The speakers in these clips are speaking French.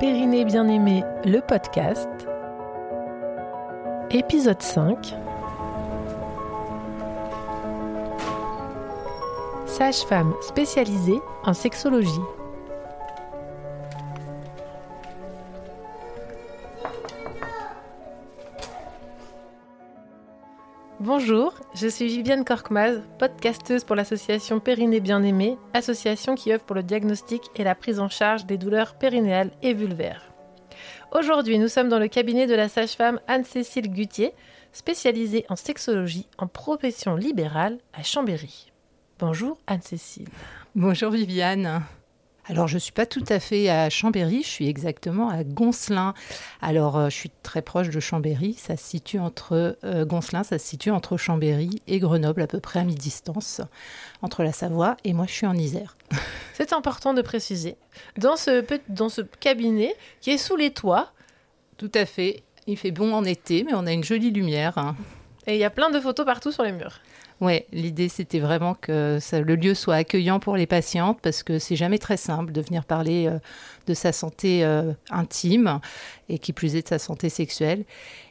Périnée bien-aimé, le podcast. Épisode 5. Sage-femme spécialisée en sexologie. Bonjour, je suis Viviane Korkmaz, podcasteuse pour l'association Périnée Bien-Aimée, association qui œuvre pour le diagnostic et la prise en charge des douleurs périnéales et vulvaires. Aujourd'hui, nous sommes dans le cabinet de la sage-femme Anne-Cécile Gutier, spécialisée en sexologie en profession libérale à Chambéry. Bonjour Anne-Cécile. Bonjour Viviane. Alors, je ne suis pas tout à fait à Chambéry, je suis exactement à Goncelin. Alors, euh, je suis très proche de Chambéry, ça se situe entre euh, Goncelin, ça se situe entre Chambéry et Grenoble, à peu près à mi-distance, entre la Savoie et moi, je suis en Isère. C'est important de préciser. Dans ce, dans ce cabinet qui est sous les toits. Tout à fait. Il fait bon en été, mais on a une jolie lumière. Et il y a plein de photos partout sur les murs. Ouais, l'idée c'était vraiment que le lieu soit accueillant pour les patientes parce que c'est jamais très simple de venir parler euh, de sa santé euh, intime et qui plus est de sa santé sexuelle.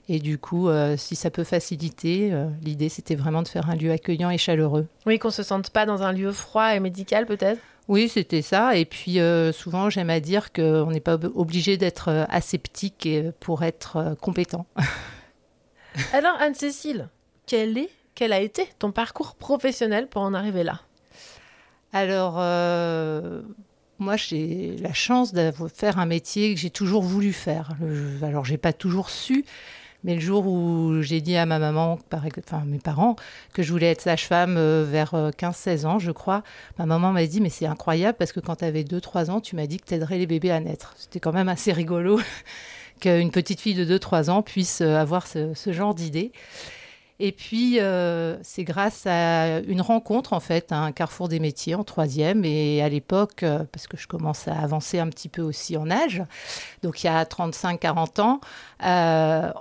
Et du coup, euh, si ça peut faciliter, l'idée c'était vraiment de faire un lieu accueillant et chaleureux. Oui, qu'on se sente pas dans un lieu froid et médical peut-être? Oui, c'était ça. Et puis souvent, j'aime à dire qu'on n'est pas obligé d'être aseptique pour être compétent. Alors, Anne-Cécile, quelle est quel a été ton parcours professionnel pour en arriver là? Alors, euh, moi, j'ai la chance de faire un métier que j'ai toujours voulu faire. alors, j'ai pas toujours su, mais le jour où j'ai dit à ma maman, enfin mes parents, que je voulais être sage-femme euh, vers 15-16 euh, ans, je crois, ma maman m'a dit Mais c'est incroyable parce que quand tu avais 2-3 ans, tu m'as dit que tu aiderais les bébés à naître. C'était quand même assez rigolo qu'une petite fille de 2-3 ans puisse avoir ce, ce genre d'idée. Et puis, euh, c'est grâce à une rencontre, en fait, à un carrefour des métiers en troisième. Et à l'époque, euh, parce que je commence à avancer un petit peu aussi en âge, donc il y a 35-40 ans, euh,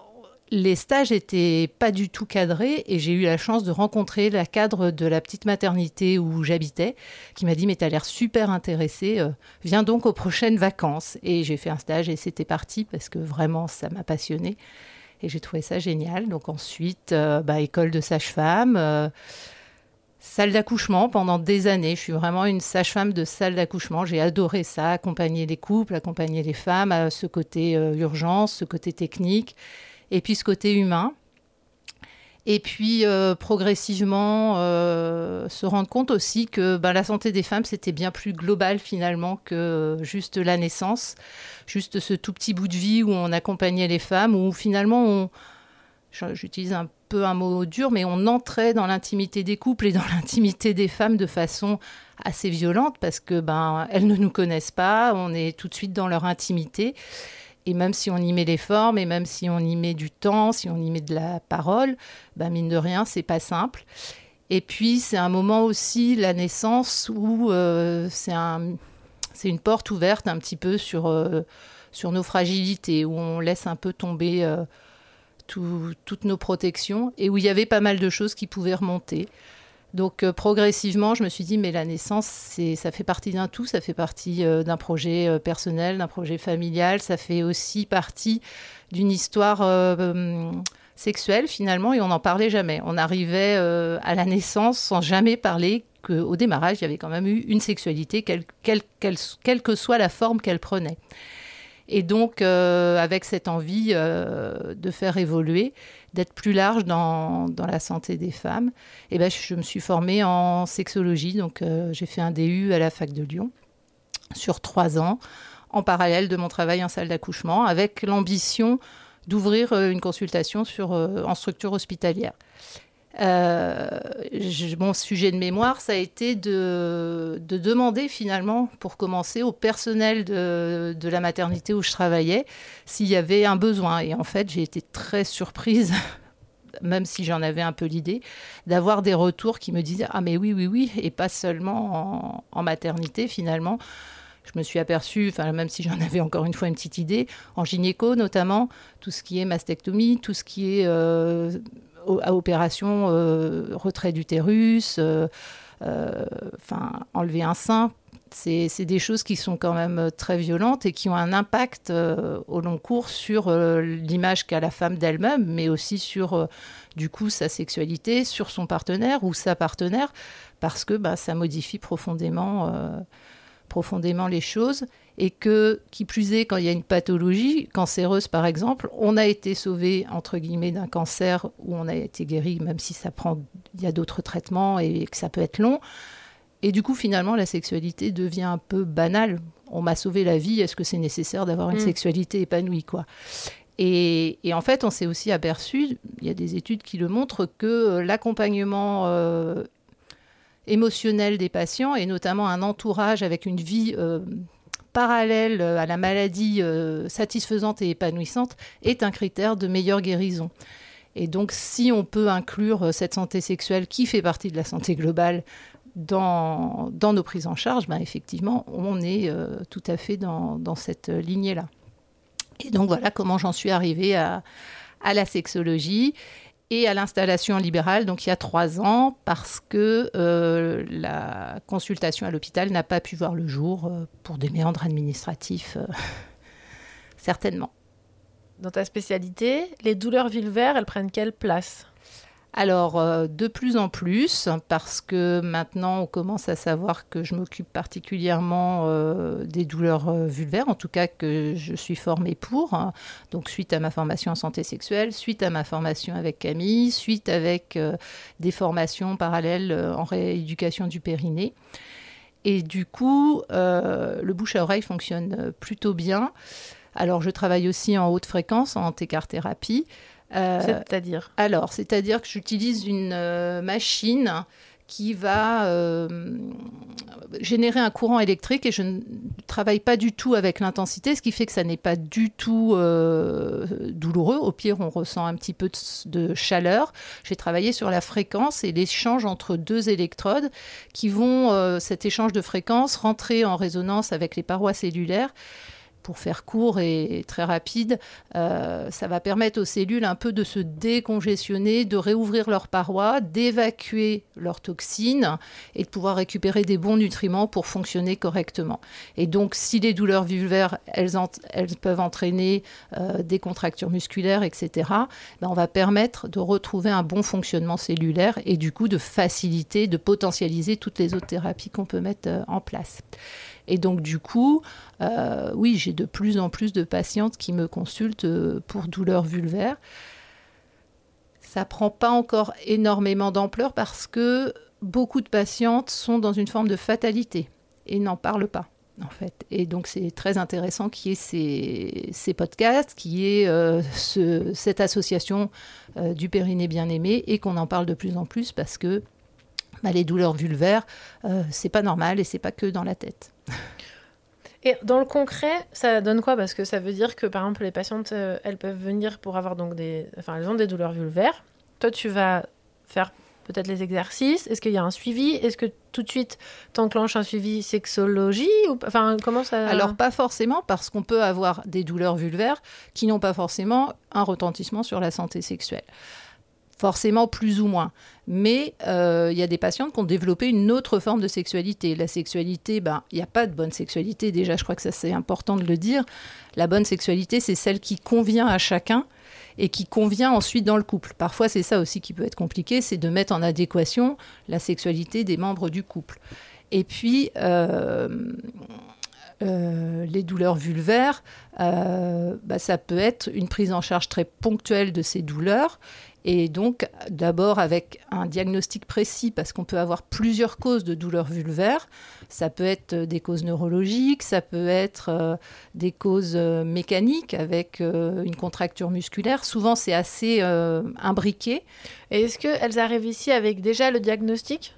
les stages n'étaient pas du tout cadrés et j'ai eu la chance de rencontrer la cadre de la petite maternité où j'habitais qui m'a dit mais t'as l'air super intéressée, viens donc aux prochaines vacances. Et j'ai fait un stage et c'était parti parce que vraiment ça m'a passionnée. Et j'ai trouvé ça génial. Donc ensuite, euh, bah, école de sage-femme, euh, salle d'accouchement pendant des années. Je suis vraiment une sage-femme de salle d'accouchement. J'ai adoré ça, accompagner les couples, accompagner les femmes à ce côté euh, urgence, ce côté technique, et puis ce côté humain. Et puis progressivement se rendre compte aussi que bah, la santé des femmes, c'était bien plus global finalement que juste la naissance juste ce tout petit bout de vie où on accompagnait les femmes, où finalement on, j'utilise un peu un mot dur, mais on entrait dans l'intimité des couples et dans l'intimité des femmes de façon assez violente parce que ben elles ne nous connaissent pas, on est tout de suite dans leur intimité. Et même si on y met les formes, et même si on y met du temps, si on y met de la parole, ben mine de rien, c'est pas simple. Et puis c'est un moment aussi, la naissance, où euh, c'est un, c'est une porte ouverte un petit peu sur, euh, sur nos fragilités, où on laisse un peu tomber euh, toutes nos protections et où il y avait pas mal de choses qui pouvaient remonter. Donc euh, progressivement, je me suis dit, mais la naissance, ça fait partie d'un tout, ça fait partie d'un projet personnel, d'un projet familial, ça fait aussi partie d'une histoire sexuelle finalement, et on n'en parlait jamais. On arrivait à la naissance sans jamais parler qu'au démarrage, il y avait quand même eu une sexualité, quelle, que soit la forme qu'elle prenait. Et donc, euh, avec cette envie euh, de faire évoluer, d'être plus large dans, la santé des femmes, eh ben, je, me suis formée en sexologie. Donc, euh, j'ai fait un DU à la fac de Lyon sur trois ans, en parallèle de mon travail en salle d'accouchement, avec l'ambition d'ouvrir une consultation sur, en structure hospitalière. Euh, mon sujet de mémoire, ça a été de, demander finalement, pour commencer, au personnel de, la maternité où je travaillais, s'il y avait un besoin. Et en fait, j'ai été très surprise même si j'en avais un peu l'idée, d'avoir des retours qui me disaient Ah, mais oui, oui, oui, et pas seulement en, maternité finalement. Je me suis aperçue, même si j'en avais encore une fois une petite idée, en gynéco notamment, tout ce qui est mastectomie, tout ce qui est euh, à opération euh, retrait d'utérus, euh, euh, enfin enlever un sein. c'est des choses qui sont quand même très violentes et qui ont un impact au long cours sur l'image qu'a la femme d'elle-même, mais aussi sur du coup sa sexualité, sur son partenaire ou sa partenaire, parce que bah, ça modifie profondément, profondément les choses et que, qui plus est, quand il y a une pathologie cancéreuse, par exemple, on a été sauvé, entre guillemets, d'un cancer où on a été guéri, même si ça prend, il y a d'autres traitements et que ça peut être long. Et du coup, finalement, la sexualité devient un peu banale. On m'a sauvé la vie, est-ce que c'est nécessaire d'avoir une mm. sexualité épanouie, quoi? Et, en fait, on s'est aussi aperçu, il y a des études qui le montrent, que euh, l'accompagnement euh, émotionnel des patients, et notamment un entourage avec une vie euh, parallèle à la maladie euh, satisfaisante et épanouissante est un critère de meilleure guérison. Et donc, si on peut inclure euh, cette santé sexuelle qui fait partie de la santé globale dans, nos prises en charge, ben effectivement, on est euh, tout à fait dans, cette lignée-là. Et donc, voilà comment j'en suis arrivée à la sexologie et à l'installation libérale, donc il y a trois ans, parce que euh, la consultation à l'hôpital n'a pas pu voir le jour euh, pour des méandres administratifs, euh, certainement. Dans ta spécialité, les douleurs vulvaires, elles prennent quelle place? Alors, euh, de plus en plus, parce que maintenant on commence à savoir que je m'occupe particulièrement euh, des douleurs euh, vulvaires, en tout cas que je suis formée pour. Hein. donc, suite à ma formation en santé sexuelle, suite à ma formation avec Camille, suite avec des formations parallèles en rééducation du périnée. Et du coup, le bouche à oreille fonctionne plutôt bien. Alors, je travaille aussi en haute fréquence, en antécar-thérapie. Euh, c'est-à-dire Alors, c'est-à-dire que j'utilise une euh, machine qui va euh, générer un courant électrique et je ne travaille pas du tout avec l'intensité, ce qui fait que ça n'est pas du tout douloureux. Au pire, on ressent un petit peu de, de chaleur. J'ai travaillé sur la fréquence et l'échange entre deux électrodes qui vont, cet échange de fréquence, rentrer en résonance avec les parois cellulaires pour faire court et très rapide, euh, ça va permettre aux cellules un peu de se décongestionner, de réouvrir leurs parois, d'évacuer leurs toxines et de pouvoir récupérer des bons nutriments pour fonctionner correctement. Et donc, si les douleurs vulvaires, elles, elles peuvent entraîner euh, des contractures musculaires, etc., ben on va permettre de retrouver un bon fonctionnement cellulaire et du coup de faciliter, de potentialiser toutes les autres thérapies qu'on peut mettre euh, en place. Et donc, du coup, euh, oui, j'ai de plus en plus de patientes qui me consultent euh, pour douleurs vulvaires. Ça prend pas encore énormément d'ampleur parce que beaucoup de patientes sont dans une forme de fatalité et n'en parlent pas en fait. Et donc c'est très intéressant qu'il y ait ces, podcasts, qu'il y ait euh, cette association du périnée bien-aimé et qu'on en parle de plus en plus parce que bah, les douleurs vulvaires, c'est pas normal et c'est pas que dans la tête. Et dans le concret, ça donne quoi? Parce que ça veut dire que, par exemple, les patientes, euh, elles peuvent venir pour avoir donc des... Enfin, elles ont des douleurs vulvaires. Toi, tu vas faire peut-être les exercices. Est-ce qu'il y a un suivi? Est-ce que tout de suite t'enclenches un suivi sexologie ou enfin comment ça? Alors pas forcément parce qu'on peut avoir des douleurs vulvaires qui n'ont pas forcément un retentissement sur la santé sexuelle forcément plus ou moins. Mais euh, il y a des patientes qui ont développé une autre forme de sexualité. La sexualité, ben, il n'y a pas de bonne sexualité. Déjà, je crois que ça c'est important de le dire. La bonne sexualité, c'est celle qui convient à chacun et qui convient ensuite dans le couple. Parfois, c'est ça aussi qui peut être compliqué, c'est de mettre en adéquation la sexualité des membres du couple. Et puis, euh, euh, les douleurs vulvaires, bah, ça peut être une prise en charge très ponctuelle de ces douleurs et donc, d'abord avec un diagnostic précis, parce qu'on peut avoir plusieurs causes de douleurs vulvaires. Ça peut être des causes neurologiques, ça peut être euh, des causes euh, mécaniques avec euh, une contracture musculaire. Souvent, c'est assez imbriqué. Et est-ce qu'elles arrivent ici avec déjà le diagnostic?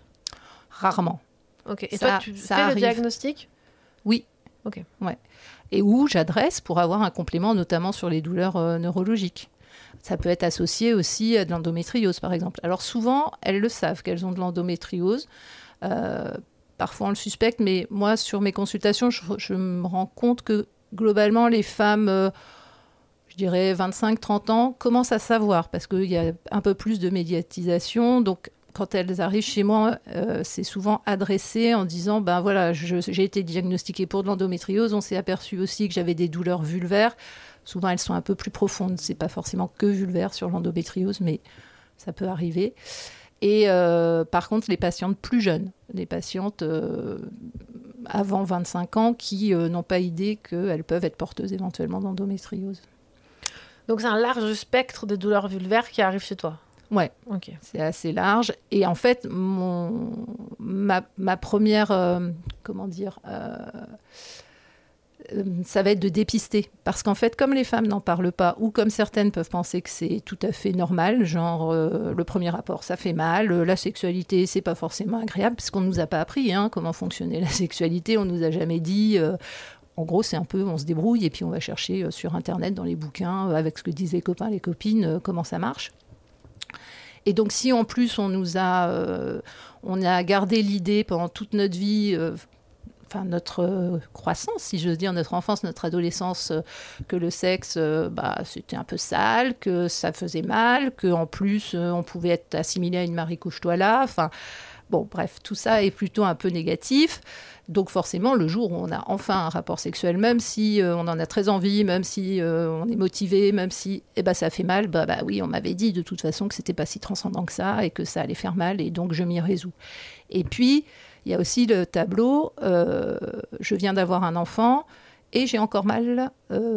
Rarement. Ok. Et toi, tu fais le diagnostic? Oui. Ok. Ouais. Et où j'adresse pour avoir un complément, notamment sur les douleurs neurologiques. Ça peut être associé aussi à de l'endométriose, par exemple. Alors souvent, elles le savent qu'elles ont de l'endométriose. Euh, parfois, on le suspecte, mais moi, sur mes consultations, je, me rends compte que globalement, les femmes, euh, je dirais 25-30 ans, commencent à savoir parce qu'il y a un peu plus de médiatisation. Donc, quand elles arrivent chez moi, euh, c'est souvent adressé en disant ben voilà, j'ai été diagnostiquée pour de l'endométriose, on s'est aperçu aussi que j'avais des douleurs vulvaires. Souvent, elles sont un peu plus profondes. C'est pas forcément que vulvaire sur l'endométriose, mais ça peut arriver. Et euh, par contre, les patientes plus jeunes, les patientes euh, avant 25 ans qui n'ont pas idée qu'elles peuvent être porteuses éventuellement d'endométriose. Donc c'est un large spectre de douleurs vulvaires qui arrivent chez toi Ouais, ok. C'est assez large. Et en fait, mon, ma, ma première, euh, comment dire, euh, euh, ça va être de dépister. Parce qu'en fait, comme les femmes n'en parlent pas, ou comme certaines peuvent penser que c'est tout à fait normal, genre le premier rapport, ça fait mal, la sexualité, c'est pas forcément agréable, puisqu'on nous a pas appris hein, comment fonctionnait la sexualité, on nous a jamais dit. en gros, c'est un peu, on se débrouille et puis on va chercher sur Internet, dans les bouquins, avec ce que disent les copains, les copines, comment ça marche. Et donc, si en plus on nous a, euh, on a gardé l'idée pendant toute notre vie, euh, enfin notre euh, croissance, si j'ose dire, notre enfance, notre adolescence, que le sexe, bah, c'était un peu sale, que ça faisait mal, qu'en plus on pouvait être assimilé à une Marie couche-toi là, enfin. Bon, bref, tout ça est plutôt un peu négatif. Donc forcément, le jour où on a enfin un rapport sexuel, même si euh, on en a très envie, même si euh, on est motivé, même si eh ben, ça fait mal, bah, bah oui, on m'avait dit de toute façon que c'était pas si transcendant que ça et que ça allait faire mal, et donc je m'y résous. Et puis, il y a aussi le tableau, euh, je viens d'avoir un enfant et j'ai encore mal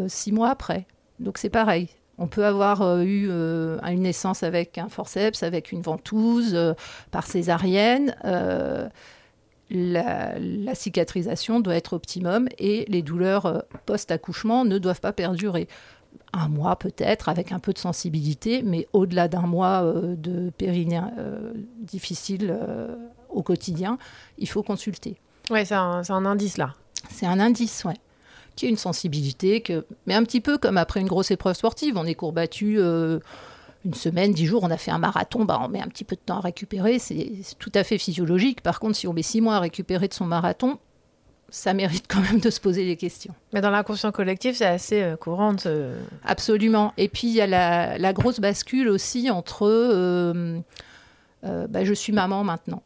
six mois après. Donc c'est pareil, on peut avoir eu une naissance avec un forceps, avec une ventouse, par césarienne la, cicatrisation doit être optimum et les douleurs euh, post-accouchement ne doivent pas perdurer. Un mois peut-être, avec un peu de sensibilité, mais au-delà d'un mois euh, de périnée euh, difficile au quotidien, il faut consulter. Oui, c'est un, un, indice là. C'est un indice, oui. Qui est une sensibilité, que... mais un petit peu comme après une grosse épreuve sportive, on est courbattu une semaine, dix jours, on a fait un marathon, bah, on met un petit peu de temps à récupérer, c'est tout à fait physiologique. Par contre, si on met six mois à récupérer de son marathon, ça mérite quand même de se poser des questions. Mais dans l'inconscient collectif, c'est assez euh, courant. Absolument. Et puis, il y a la, grosse bascule aussi entre euh, euh, bah, je suis maman maintenant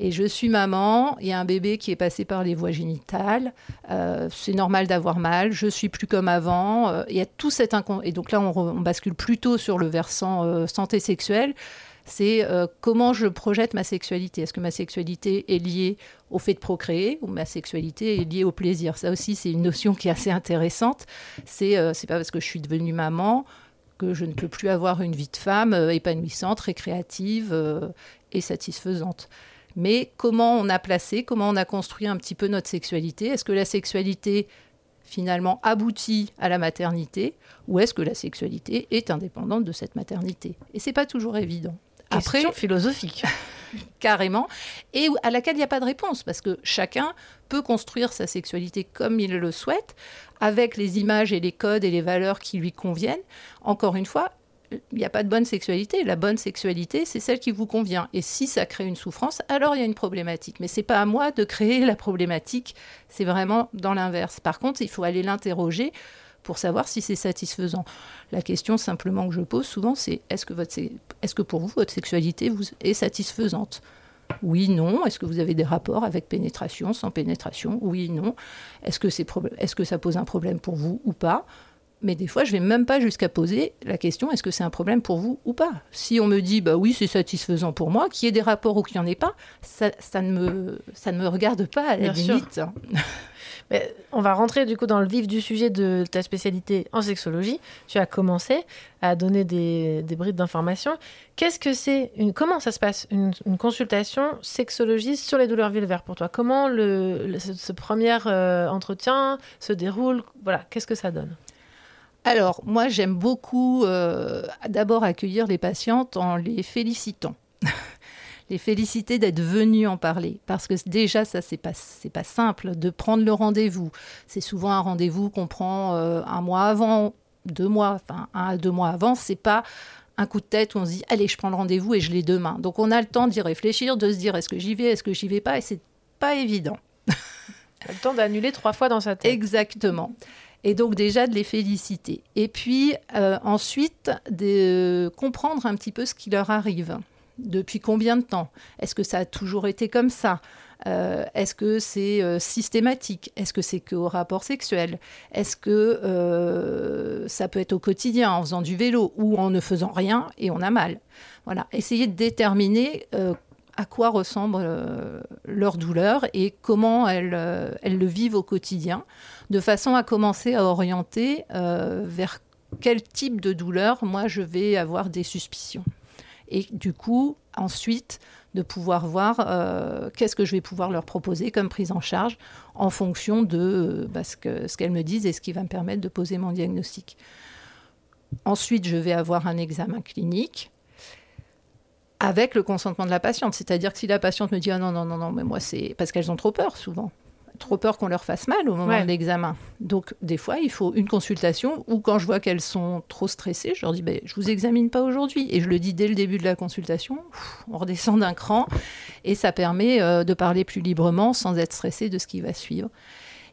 et je suis maman, il y a un bébé qui est passé par les voies génitales, euh, c'est normal d'avoir mal, je suis plus comme avant, euh, il y a tout cet et donc là on, bascule plutôt sur le versant euh, santé sexuelle, c'est comment je projette ma sexualité. Est-ce que ma sexualité est liée au fait de procréer ou ma sexualité est liée au plaisir? Ça aussi c'est une notion qui est assez intéressante. C'est c'est pas parce que je suis devenue maman que je ne peux plus avoir une vie de femme épanouissante, récréative et satisfaisante mais comment on a placé, comment on a construit un petit peu notre sexualité? Est-ce que la sexualité finalement aboutit à la maternité ou est-ce que la sexualité est indépendante de cette maternité? Et c'est pas toujours évident. Question philosophique. carrément, et à laquelle il n'y a pas de réponse, parce que chacun peut construire sa sexualité comme il le souhaite, avec les images et les codes et les valeurs qui lui conviennent. Encore une fois, il n'y a pas de bonne sexualité. La bonne sexualité, c'est celle qui vous convient. Et si ça crée une souffrance, alors il y a une problématique. Mais c'est pas à moi de créer la problématique. C'est vraiment dans l'inverse. Par contre, il faut aller l'interroger pour savoir si c'est satisfaisant. La question simplement que je pose souvent, c'est est-ce que, votre, est-ce pour vous, votre sexualité est satisfaisante? Oui, non. Est-ce que vous avez des rapports avec pénétration, sans pénétration? Oui, non. Est-ce que, est-ce que ça pose un problème pour vous ou pas? Mais des fois, je vais même pas jusqu'à poser la question est-ce que c'est un problème pour vous ou pas? Si on me dit bah oui, c'est satisfaisant pour moi, qu'il y ait des rapports ou qu'il n'y en ait pas, ça, ne me, ça ne me regarde pas à la limite. Mais on va rentrer du coup dans le vif du sujet de ta spécialité en sexologie. Tu as commencé à donner des, des brides d'informations. Qu'est-ce que c'est une, Comment ça se passe une, consultation sexologiste sur les douleurs vulvaires pour toi? Comment le, ce, premier euh, entretien se déroule? Voilà, qu'est-ce que ça donne? Alors, moi, j'aime beaucoup euh, d'abord accueillir les patientes en les félicitant. les féliciter d'être venues en parler. Parce que déjà, ça, c'est pas, pas simple de prendre le rendez-vous. C'est souvent un rendez-vous qu'on prend euh, un mois avant, deux mois, enfin, un à deux mois avant. C'est pas un coup de tête où on se dit, allez, je prends le rendez-vous et je l'ai demain. Donc, on a le temps d'y réfléchir, de se dire, est-ce que j'y vais, est-ce que j'y vais pas, et c'est pas évident. le temps d'annuler trois fois dans sa tête. Exactement. Et donc déjà de les féliciter. Et puis euh, ensuite de comprendre un petit peu ce qui leur arrive. Depuis combien de temps? Est-ce que ça a toujours été comme ça? Euh, Est-ce que c'est euh, systématique? Est-ce que c'est qu'au rapport sexuel? Est-ce que ça peut être au quotidien en faisant du vélo ou en ne faisant rien et on a mal? Voilà, essayez de déterminer à quoi ressemble leur douleur et comment elles, elles, le vivent au quotidien, de façon à commencer à orienter vers quel type de douleur moi je vais avoir des suspicions. Et du coup, ensuite, de pouvoir voir euh, qu'est-ce que je vais pouvoir leur proposer comme prise en charge en fonction de euh, bah, ce qu'elles me disent et ce qui va me permettre de poser mon diagnostic. Ensuite, je vais avoir un examen clinique avec le consentement de la patiente. C'est-à-dire que si la patiente me dit ah non, non, non, non, mais moi c'est parce qu'elles ont trop peur souvent trop peur qu'on leur fasse mal au moment de l'examen. Donc, des fois, il faut une consultation ou quand je vois qu'elles sont trop stressées, je leur dis ben, Je vous examine pas aujourd'hui. Et je le dis dès le début de la consultation. on redescend d'un cran et ça permet euh, de parler plus librement sans être stressé de ce qui va suivre.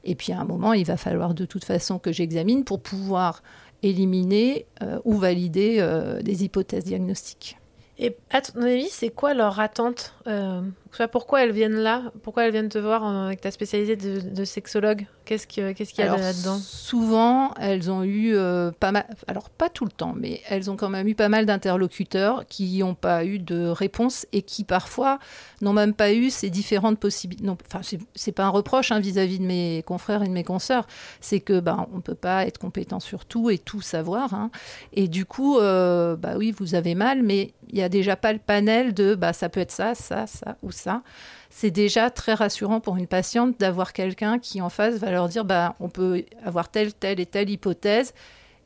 Et puis, à un moment, il va falloir de toute façon que j'examine pour pouvoir éliminer euh, ou valider euh, des hypothèses diagnostiques. Et à ton avis, c'est quoi leur attente euh, Pourquoi elles viennent là? Pourquoi elles viennent te voir avec ta spécialité de, sexologue? Qu'est-ce qu'il y a là-dedans? Souvent, elles ont eu euh, pas mal, alors pas tout le temps, mais elles ont quand même eu pas mal d'interlocuteurs qui n'ont pas eu de réponse et qui parfois n'ont même pas eu ces différentes possibilités. Enfin, c'est pas un reproche hein, vis-à-vis de mes confrères et de mes consoeurs, c'est que ben, on peut pas être compétent sur tout et tout savoir. Hein. Et du coup, euh, bah oui, vous avez mal, mais il n'y a déjà pas le panel de bah, ça peut être ça, ça, ça ou C'est déjà très rassurant pour une patiente d'avoir quelqu'un qui en face va leur dire bah, on peut avoir telle, telle et telle hypothèse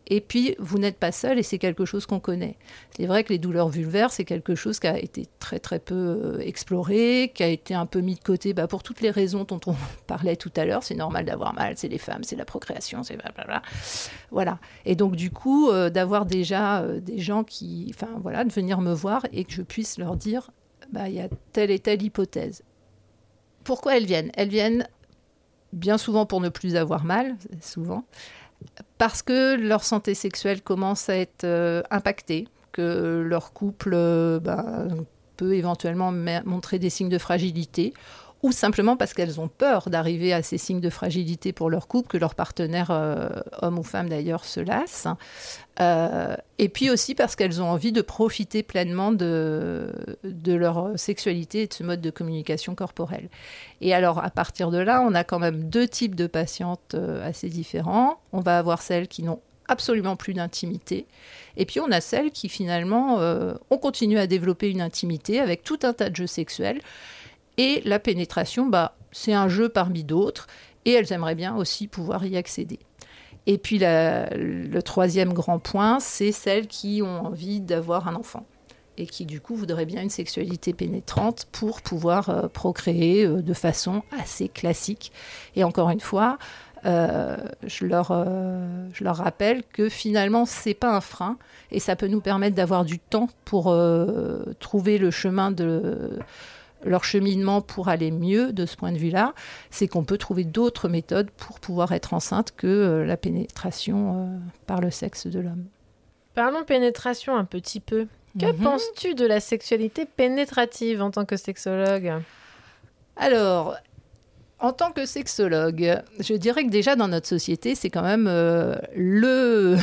et puis, vous n'êtes pas seul et c'est quelque chose qu'on connaît. C'est vrai que les douleurs vulvaires, c'est quelque chose qui a été très très peu euh, exploré, qui a été un peu mis de côté bah, pour toutes les raisons dont on parlait tout à l'heure. C'est normal d'avoir mal, c'est les femmes, c'est la procréation, c'est blablabla. Voilà. Et donc, du coup, euh, d'avoir déjà euh, des gens qui, enfin voilà, de venir me voir et que je puisse leur dire, bah, il y a telle et telle hypothèse. Pourquoi elles viennent? Elles viennent bien souvent pour ne plus avoir mal, souvent parce que leur santé sexuelle commence à être euh, impactée, que leur couple euh, bah, peut éventuellement montrer des signes de fragilité, ou simplement parce qu'elles ont peur d'arriver à ces signes de fragilité pour leur couple, que leur partenaire, euh, homme ou femme d'ailleurs, se lasse. Euh, et puis aussi parce qu'elles ont envie de profiter pleinement de, de leur sexualité et de ce mode de communication corporelle. Et alors, à partir de là, on a quand même deux types de patientes euh, assez différents. On va avoir celles qui n'ont absolument plus d'intimité. Et puis on a celles qui finalement ont continué à développer une intimité avec tout un tas de jeux sexuels et la pénétration, bah, c'est un jeu parmi d'autres, et elles aimeraient bien aussi pouvoir y accéder. Et puis le troisième grand point, c'est celles qui ont envie d'avoir un enfant et qui du coup voudraient bien une sexualité pénétrante pour pouvoir euh, procréer euh, de façon assez classique. Et encore une fois, euh, je, leur, je leur rappelle que finalement, c'est pas un frein et ça peut nous permettre d'avoir du temps pour trouver le chemin de leur cheminement pour aller mieux de ce point de vue-là, c'est qu'on peut trouver d'autres méthodes pour pouvoir être enceinte que euh, la pénétration euh, par le sexe de l'homme. Parlons pénétration un petit peu. Que mhm. penses-tu de la sexualité pénétrative en tant que sexologue? Alors, en tant que sexologue, je dirais que déjà dans notre société, c'est quand même euh, le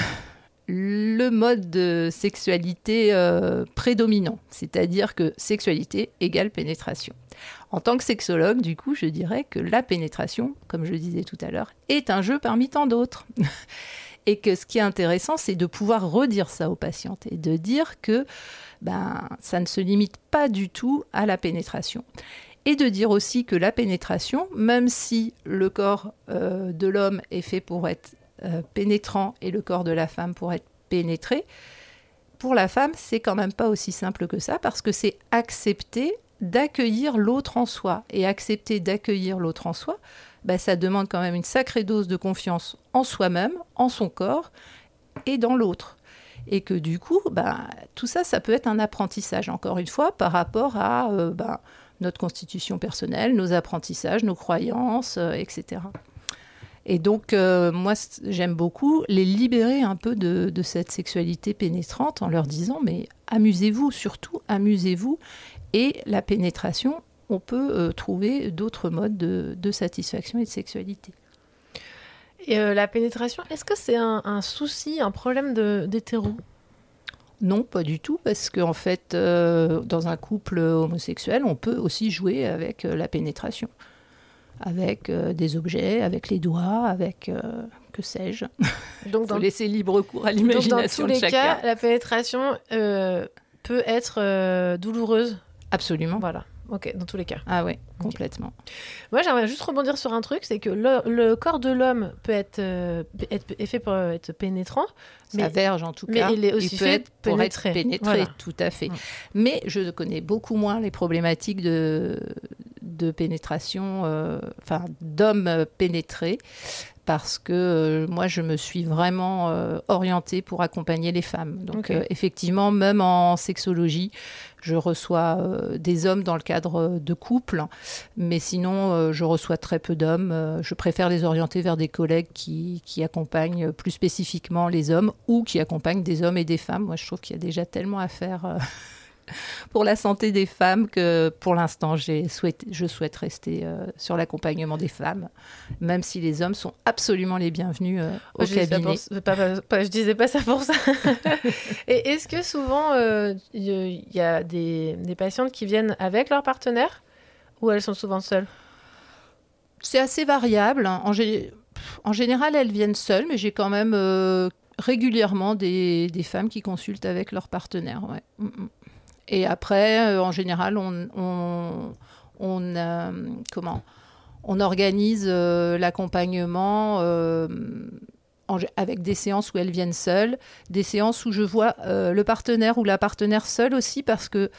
le mode de sexualité euh, prédominant, c'est-à-dire que sexualité égale pénétration. En tant que sexologue, du coup, je dirais que la pénétration, comme je disais tout à l'heure, est un jeu parmi tant d'autres. et que ce qui est intéressant, c'est de pouvoir redire ça aux patientes et de dire que ben, ça ne se limite pas du tout à la pénétration et de dire aussi que la pénétration, même si le corps euh, de l'homme est fait pour être euh, pénétrant et le corps de la femme pour être pénétré. Pour la femme, c'est quand même pas aussi simple que ça parce que c'est accepter d'accueillir l'autre en soi. Et accepter d'accueillir l'autre en soi, bah, ça demande quand même une sacrée dose de confiance en soi-même, en son corps et dans l'autre. Et que du coup, bah, tout ça, ça peut être un apprentissage, encore une fois, par rapport à euh, bah, notre constitution personnelle, nos apprentissages, nos croyances, euh, etc. Et donc, euh, moi, j'aime beaucoup les libérer un peu de, de, cette sexualité pénétrante en leur disant, mais amusez-vous, surtout amusez-vous. Et la pénétration, on peut euh, trouver d'autres modes de, de, satisfaction et de sexualité. Et euh, la pénétration, est-ce que c'est un, un, souci, un problème d'hétéro? Non, pas du tout, parce qu'en fait, euh, dans un couple homosexuel, on peut aussi jouer avec la pénétration, avec euh, des objets, avec les doigts, avec que sais-je. Donc, dans... laisser libre cours à l'imagination de chacun. Dans tous les cas, la pénétration peut être douloureuse. Absolument. Voilà. Ok, dans tous les cas. Ah ouais, complètement. Moi, j'aimerais juste rebondir sur un truc, c'est que le, le, corps de l'homme peut être, être, est fait pour être pénétrant, ça verge en tout cas. Mais il est aussi peut fait être pour être pénétré, tout à fait. Mais je connais beaucoup moins les problématiques de, de pénétration, euh, enfin d'hommes pénétrés, parce que euh, moi, je me suis vraiment euh, orientée pour accompagner les femmes. Donc, effectivement, même en sexologie, je reçois des hommes dans le cadre de couples, mais sinon, je reçois très peu d'hommes. je préfère les orienter vers des collègues qui, qui, accompagnent plus spécifiquement les hommes ou qui accompagnent des hommes et des femmes. Moi, je trouve qu'il y a déjà tellement à faire pour la santé des femmes que pour l'instant souhaité, je souhaite rester euh, sur l'accompagnement des femmes, même si les hommes sont absolument les bienvenus euh, au je cabinet. je disais pas ça pour ça. Et est-ce que souvent il euh, y, a des, des, patientes qui viennent avec leur partenaire ou elles sont souvent seules? C'est assez variable. En, en, général, elles viennent seules, mais j'ai quand même régulièrement des, des, femmes qui consultent avec leur partenaire. Ouais. Mm, mm. Et après, euh, en général, on, on, euh, comment on organise euh, l'accompagnement avec des séances où elles viennent seules, des séances où je vois le partenaire ou la partenaire seule aussi parce que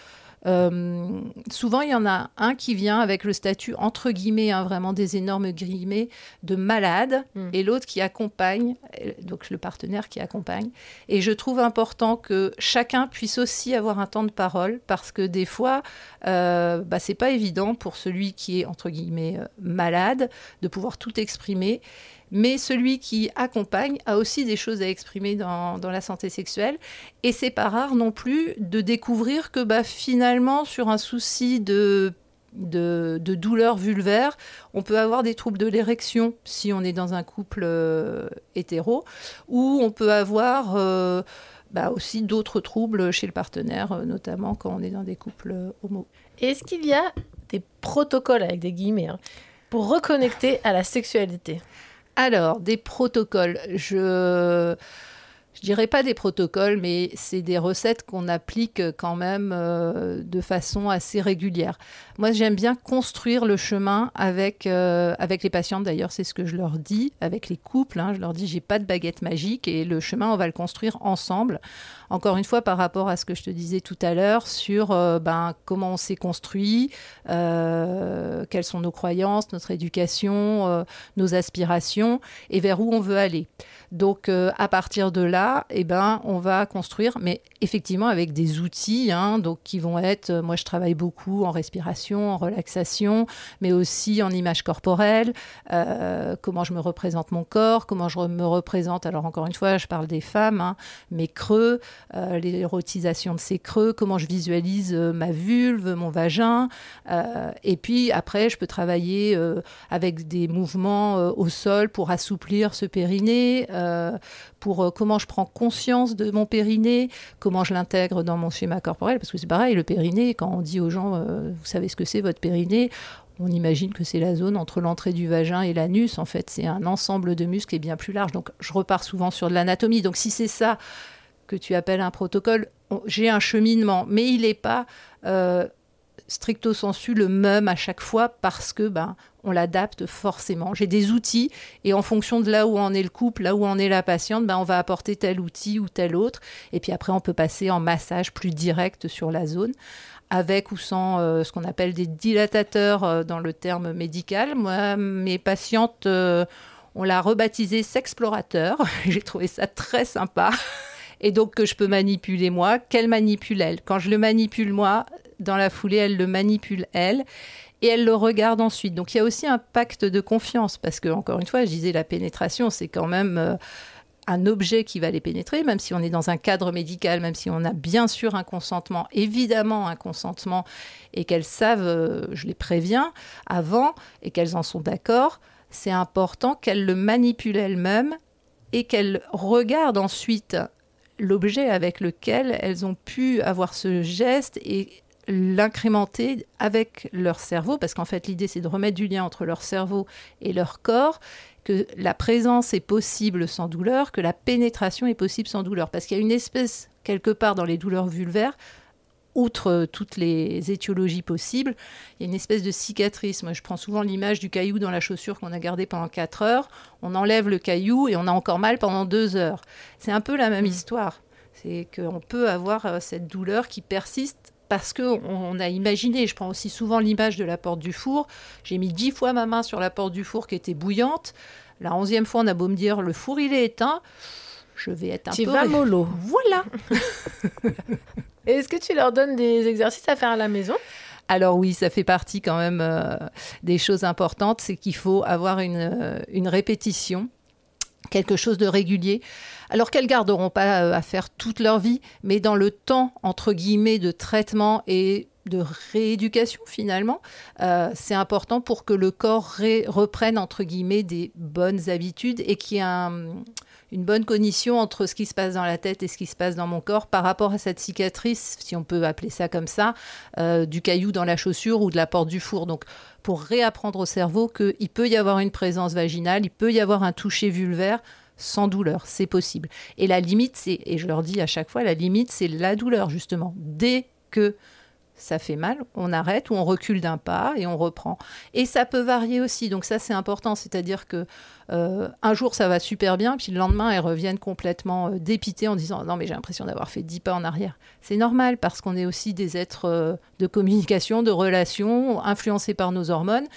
euh, souvent, il y en a un qui vient avec le statut, entre guillemets, hein, vraiment des énormes guillemets, de malade, hmm. et l'autre qui accompagne, euh, donc le partenaire qui accompagne. Et je trouve important que chacun puisse aussi avoir un temps de parole, parce que des fois, euh, bah, c'est pas évident pour celui qui est, entre guillemets, malade, de pouvoir tout exprimer mais celui qui accompagne a aussi des choses à exprimer dans, la santé sexuelle. Et c'est pas rare non plus de découvrir que bah, finalement, sur un souci de de, douleur vulvaire. On peut avoir des troubles de l'érection si on est dans un couple euh, hétéro, ou on peut avoir euh, bah, aussi d'autres troubles chez le partenaire, euh, notamment quand on est dans des couples homo. Est-ce qu'il y a des protocoles, avec des guillemets, hein, pour reconnecter à la sexualité? Alors, des protocoles. Je je dirais pas des protocoles, mais c'est des recettes qu'on applique quand même euh, de façon assez régulière. Moi, j'aime bien construire le chemin avec, euh, avec les patientes. D'ailleurs, c'est ce que je leur dis, avec les couples. Hein. je leur dis, j'ai pas de baguette magique et le chemin, on va le construire ensemble. Encore une fois, par rapport à ce que je te disais tout à l'heure sur euh, ben, comment on s'est construit, quelles sont nos croyances, notre éducation, nos aspirations et vers où on veut aller. Donc, à partir de là, eh ben, on va construire, mais effectivement avec des outils, hein, donc qui vont être, moi je travaille beaucoup en respiration, en relaxation, mais aussi en image corporelle, euh, comment je me représente mon corps, comment je me représente, alors encore une fois, je parle des femmes, hein, mes creux, euh, l'érotisation de ces creux, comment je visualise euh, ma vulve, mon vagin, et puis après, je peux travailler avec des mouvements au sol pour assouplir ce périnée, pour comment je prends conscience de mon périnée, comment je l'intègre dans mon schéma corporel, parce que c'est pareil, le périnée, quand on dit aux gens, euh, vous savez ce que c'est votre périnée, on imagine que c'est la zone entre l'entrée du vagin et l'anus. En fait, c'est un ensemble de muscles qui bien plus large. Donc, je repars souvent sur de l'anatomie. Donc, si c'est ça que tu appelles un protocole, j'ai un cheminement, mais il n'est pas euh, stricto sensu le même à chaque fois parce que ben on l'adapte forcément. J'ai des outils et en fonction de là où en est le couple, là où en est la patiente, ben on va apporter tel outil ou tel autre. Et puis après, on peut passer en massage plus direct sur la zone avec ou sans euh, ce qu'on appelle des dilatateurs euh, dans le terme médical. Moi, mes patientes, euh, on l'a rebaptisé sexplorateur. J'ai trouvé ça très sympa. Et donc que je peux manipuler moi, qu'elle manipule elle. Quand je le manipule moi, dans la foulée, elle le manipule elle. et elle le regarde ensuite. Donc il y a aussi un pacte de confiance parce que encore une fois, je disais la pénétration, c'est quand même euh, un objet qui va les pénétrer, même si on est dans un cadre médical, même si on a bien sûr un consentement, évidemment un consentement, et qu'elles savent, euh, je les préviens avant, et qu'elles en sont d'accord, c'est important qu'elles le manipulent elles-mêmes et qu'elles regardent ensuite l'objet avec lequel elles ont pu avoir ce geste et l'incrémenter avec leur cerveau, parce qu'en fait l'idée c'est de remettre du lien entre leur cerveau et leur corps, que la présence est possible sans douleur, que la pénétration est possible sans douleur. Parce qu'il y a une espèce, quelque part dans les douleurs vulvaires, outre toutes les étiologies possibles, il y a une espèce de cicatrice. Moi, je prends souvent l'image du caillou dans la chaussure qu'on a gardé pendant 4 heures. On enlève le caillou et on a encore mal pendant 2 heures. C'est un peu la même mmh. histoire. C'est qu'on peut avoir euh, cette douleur qui persiste parce qu'on a imaginé, je prends aussi souvent l'image de la porte du four, j'ai mis dix fois ma main sur la porte du four qui était bouillante, la onzième fois on a beau me dire le four il est éteint, je vais être un tu peu... vas mollo. Voilà Est-ce que tu leur donnes des exercices à faire à la maison? Alors oui, ça fait partie quand même euh, des choses importantes, c'est qu'il faut avoir une, euh, une répétition quelque chose de régulier. Alors qu'elles garderont pas euh, à faire toute leur vie, mais dans le temps entre guillemets de traitement et de rééducation finalement, euh, c'est important pour que le corps reprenne entre guillemets des bonnes habitudes et qu'il y ait une bonne cognition entre ce qui se passe dans la tête et ce qui se passe dans mon corps par rapport à cette cicatrice, si on peut appeler ça comme ça, euh, du caillou dans la chaussure ou de la porte du four. Donc pour réapprendre au cerveau qu'il peut y avoir une présence vaginale, il peut y avoir un toucher vulvaire sans douleur, c'est possible. Et la limite, c'est, et je leur dis à chaque fois, la limite, c'est la douleur, justement. Dès que ça fait mal, on arrête ou on recule d'un pas et on reprend. Et ça peut varier aussi, donc ça c'est important, c'est-à-dire que euh, un jour ça va super bien, puis le lendemain elles reviennent complètement euh, dépitées en disant non mais j'ai l'impression d'avoir fait dix pas en arrière. C'est normal parce qu'on est aussi des êtres euh, de communication, de relations, influencés par nos hormones.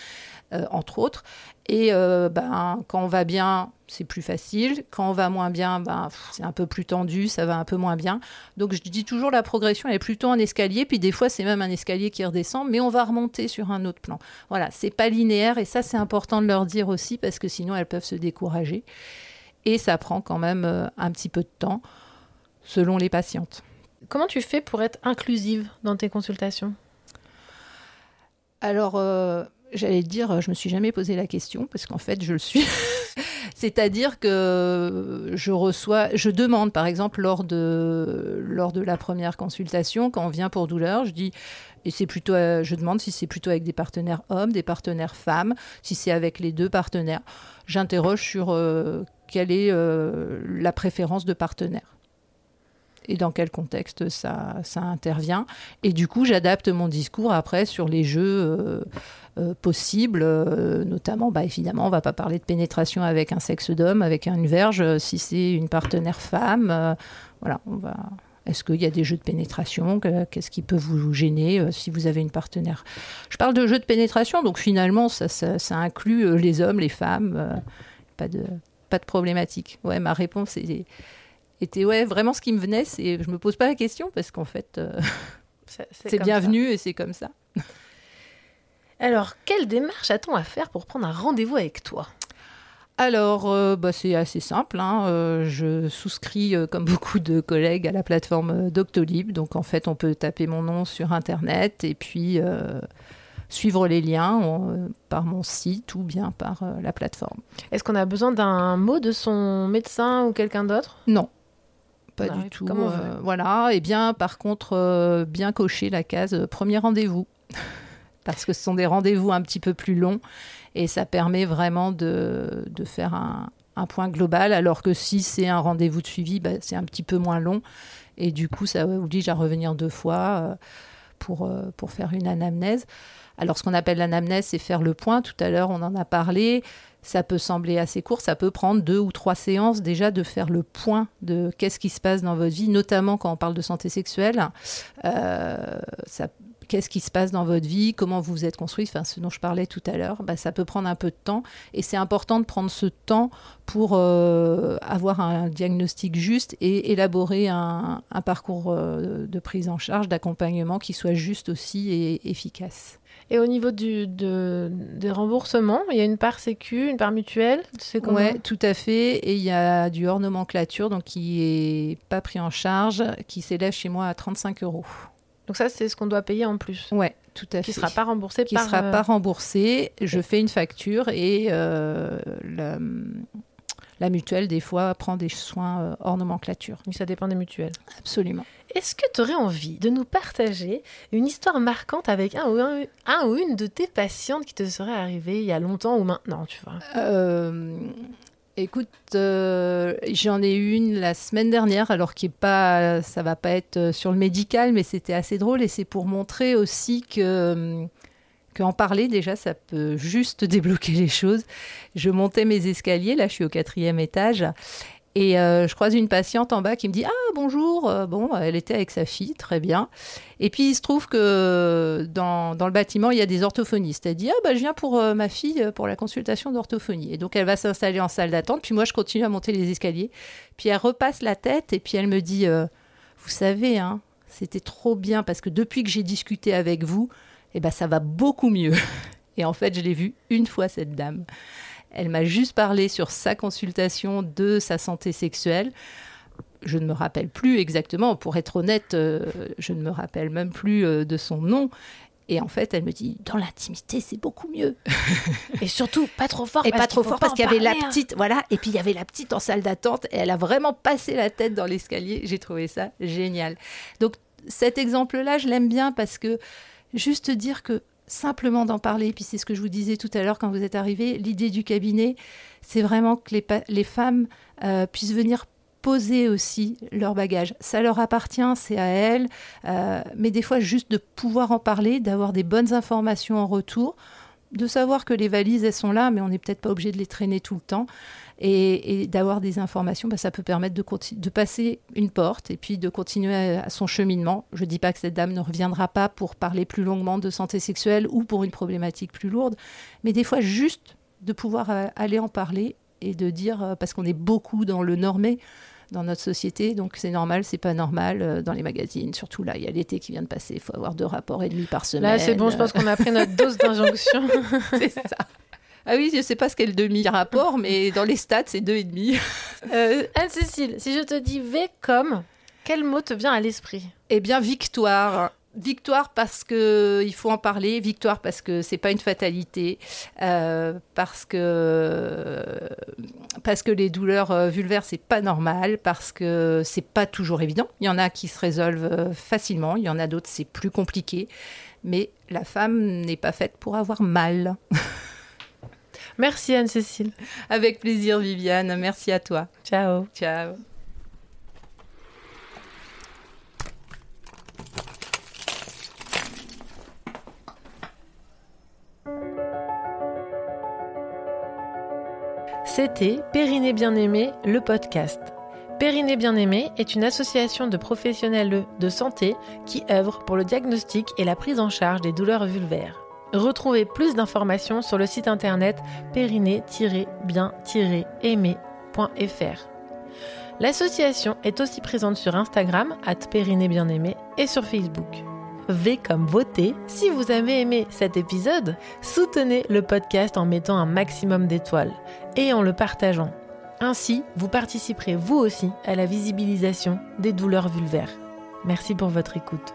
Entre autres. Et ben, quand on va bien, c'est plus facile. Quand on va moins bien, ben, c'est un peu plus tendu, ça va un peu moins bien. Donc je dis toujours la progression, elle est plutôt en escalier, puis des fois c'est même un escalier qui redescend, mais on va remonter sur un autre plan. Voilà, c'est pas linéaire et ça c'est important de leur dire aussi parce que sinon elles peuvent se décourager. Et ça prend quand même euh, un petit peu de temps selon les patientes. Comment tu fais pour être inclusive dans tes consultations? Alors, J'allais dire, je me suis jamais posé la question parce qu'en fait, je le suis. C'est-à-dire que je reçois, je demande par exemple lors de, lors de la première consultation, quand on vient pour douleur, je dis, et c'est plutôt, je demande si c'est plutôt avec des partenaires hommes, des partenaires femmes, si c'est avec les deux partenaires. J'interroge sur euh, quelle est euh, la préférence de partenaire et dans quel contexte ça, intervient. Et du coup, j'adapte mon discours après sur les jeux euh, euh, possibles, euh, notamment, bah, évidemment, on va pas parler de pénétration avec un sexe d'homme, avec une verge, si c'est une partenaire femme. voilà, on va. Est-ce qu'il y a des jeux de pénétration Qu'est-ce qui peut vous gêner si vous avez une partenaire? Je parle de jeux de pénétration, donc finalement, ça, ça, inclut les hommes, les femmes. pas, de, pas de problématique. Ouais, ma réponse est était ouais, vraiment ce qui me venait. C'est, je me pose pas la question parce qu'en fait, euh, c'est, bienvenu et c'est comme ça. Alors, quelle démarche a-t-on à faire pour prendre un rendez-vous avec toi? Alors, euh, bah, c'est assez simple. Hein. Euh, je souscris, comme beaucoup de collègues, à la plateforme Doctolib. Donc, en fait, on peut taper mon nom sur Internet et puis suivre les liens par mon site ou bien par la plateforme. Est-ce qu'on a besoin d'un mot de son médecin ou quelqu'un d'autre? Non pas du tout. Euh, voilà. Et bien, par contre, euh, bien cocher la case euh, premier rendez-vous. Parce que ce sont des rendez-vous un petit peu plus longs et ça permet vraiment de, de faire un, un, point global. Alors que si c'est un rendez-vous de suivi, bah, c'est un petit peu moins long. Et du coup, ça oblige à revenir deux fois pour, pour faire une anamnèse. Alors, ce qu'on appelle l'anamnèse, c'est faire le point. Tout à l'heure, on en a parlé ça peut sembler assez court, ça peut prendre deux ou trois séances déjà de faire le point de qu'est-ce qui se passe dans votre vie, notamment quand on parle de santé sexuelle. Euh, qu'est-ce qui se passe dans votre vie, comment vous êtes construit, ce dont je parlais tout à l'heure, bah, ça peut prendre un peu de temps et c'est important de prendre ce temps pour euh, avoir un diagnostic juste et élaborer un, parcours euh, de prise en charge, d'accompagnement qui soit juste aussi et efficace. Et au niveau du, de, des remboursements, il y a une part sécu, une part mutuelle C'est Oui, tout à fait. Et il y a du hors nomenclature, donc qui est pas pris en charge, qui s'élève chez moi à 35 euros. Donc ça, c'est ce qu'on doit payer en plus. Oui, tout à fait. Qui ne sera pas remboursé qui par... Qui ne sera euh, pas remboursé. Je fais une facture et euh, la mutuelle, des fois, prend des soins euh, hors nomenclature. ça dépend des mutuelles. Absolument. Est-ce que tu aurais envie de nous partager une histoire marquante avec un ou, un, ou une de tes patientes qui te serait arrivée il y a longtemps ou maintenant, tu vois? Euh, Écoute, euh, j'en ai eu une la semaine dernière, alors qui est pas, ça va pas être sur le médical, mais c'était assez drôle et c'est pour montrer aussi que qu'en parler déjà, ça peut juste débloquer les choses. Je montais mes escaliers, là je suis au quatrième étage, et euh, je croise une patiente en bas qui me dit Ah bonjour, euh, bon, elle était avec sa fille, très bien. Et puis il se trouve que dans, dans le bâtiment, il y a des orthophonistes. Elle dit Ah bah je viens pour euh, ma fille pour la consultation d'orthophonie. Et donc elle va s'installer en salle d'attente, puis moi je continue à monter les escaliers. Puis elle repasse la tête et puis elle me dit Vous savez, hein, c'était trop bien parce que depuis que j'ai discuté avec vous, eh ben, ça va beaucoup mieux. Et en fait, je l'ai vue une fois, cette dame. Elle m'a juste parlé sur sa consultation de sa santé sexuelle. Je ne me rappelle plus exactement, pour être honnête, euh, je ne me rappelle même plus euh, de son nom. Et en fait, elle me dit, dans l'intimité, c'est beaucoup mieux. et surtout, pas trop fort. Et pas trop fort parce qu'il y avait la petite, voilà. Et puis il y avait la petite en salle d'attente. Et elle a vraiment passé la tête dans l'escalier. J'ai trouvé ça génial. Donc cet exemple-là, je l'aime bien parce que juste dire que simplement d'en parler, puis c'est ce que je vous disais tout à l'heure quand vous êtes arrivé, l'idée du cabinet, c'est vraiment que les, femmes euh, puissent venir poser aussi leur bagage. Ça leur appartient, c'est à elles, euh, mais des fois juste de pouvoir en parler, d'avoir des bonnes informations en retour, de savoir que les valises, elles sont là, mais on n'est peut-être pas obligé de les traîner tout le temps et, d'avoir des informations, bah, ça peut permettre de, de, passer une porte et puis de continuer à, son cheminement. Je ne dis pas que cette dame ne reviendra pas pour parler plus longuement de santé sexuelle ou pour une problématique plus lourde, mais des fois juste de pouvoir euh, aller en parler et de dire, euh, parce qu'on est beaucoup dans le normé, dans notre société. Donc c'est normal, c'est pas normal euh, dans les magazines. Surtout là, il y a l'été qui vient de passer. Il faut avoir deux rapports et demi par semaine. Là, c'est bon, je pense qu'on a pris notre dose d'injonction. c'est ça. Ah oui, je ne sais pas ce qu'est le demi-rapport, mais dans les stats, c'est deux et demi. Euh, Anne-Cécile, si je te dis V comme, quel mot te vient à l'esprit? Eh bien, victoire. Victoire parce que il faut en parler, victoire parce que c'est pas une fatalité, euh, parce que parce que les douleurs euh, vulvaires c'est pas normal, parce que c'est pas toujours évident. Il y en a qui se résolvent facilement, il y en a d'autres c'est plus compliqué, mais la femme n'est pas faite pour avoir mal. Merci Anne-Cécile. Avec plaisir Viviane, merci à toi. Ciao. Ciao. C'était Périnée Bien-Aimé, le podcast. Périnée Bien-Aimé est une association de professionnels de santé qui œuvre pour le diagnostic et la prise en charge des douleurs vulvaires. Retrouvez plus d'informations sur le site internet périnée-bien-aimé.fr. L'association est aussi présente sur Instagram, at bien aimé et sur Facebook. V comme voter. Si vous avez aimé cet épisode, soutenez le podcast en mettant un maximum d'étoiles et en le partageant. Ainsi, vous participerez vous aussi à la visibilisation des douleurs vulvaires. Merci pour votre écoute.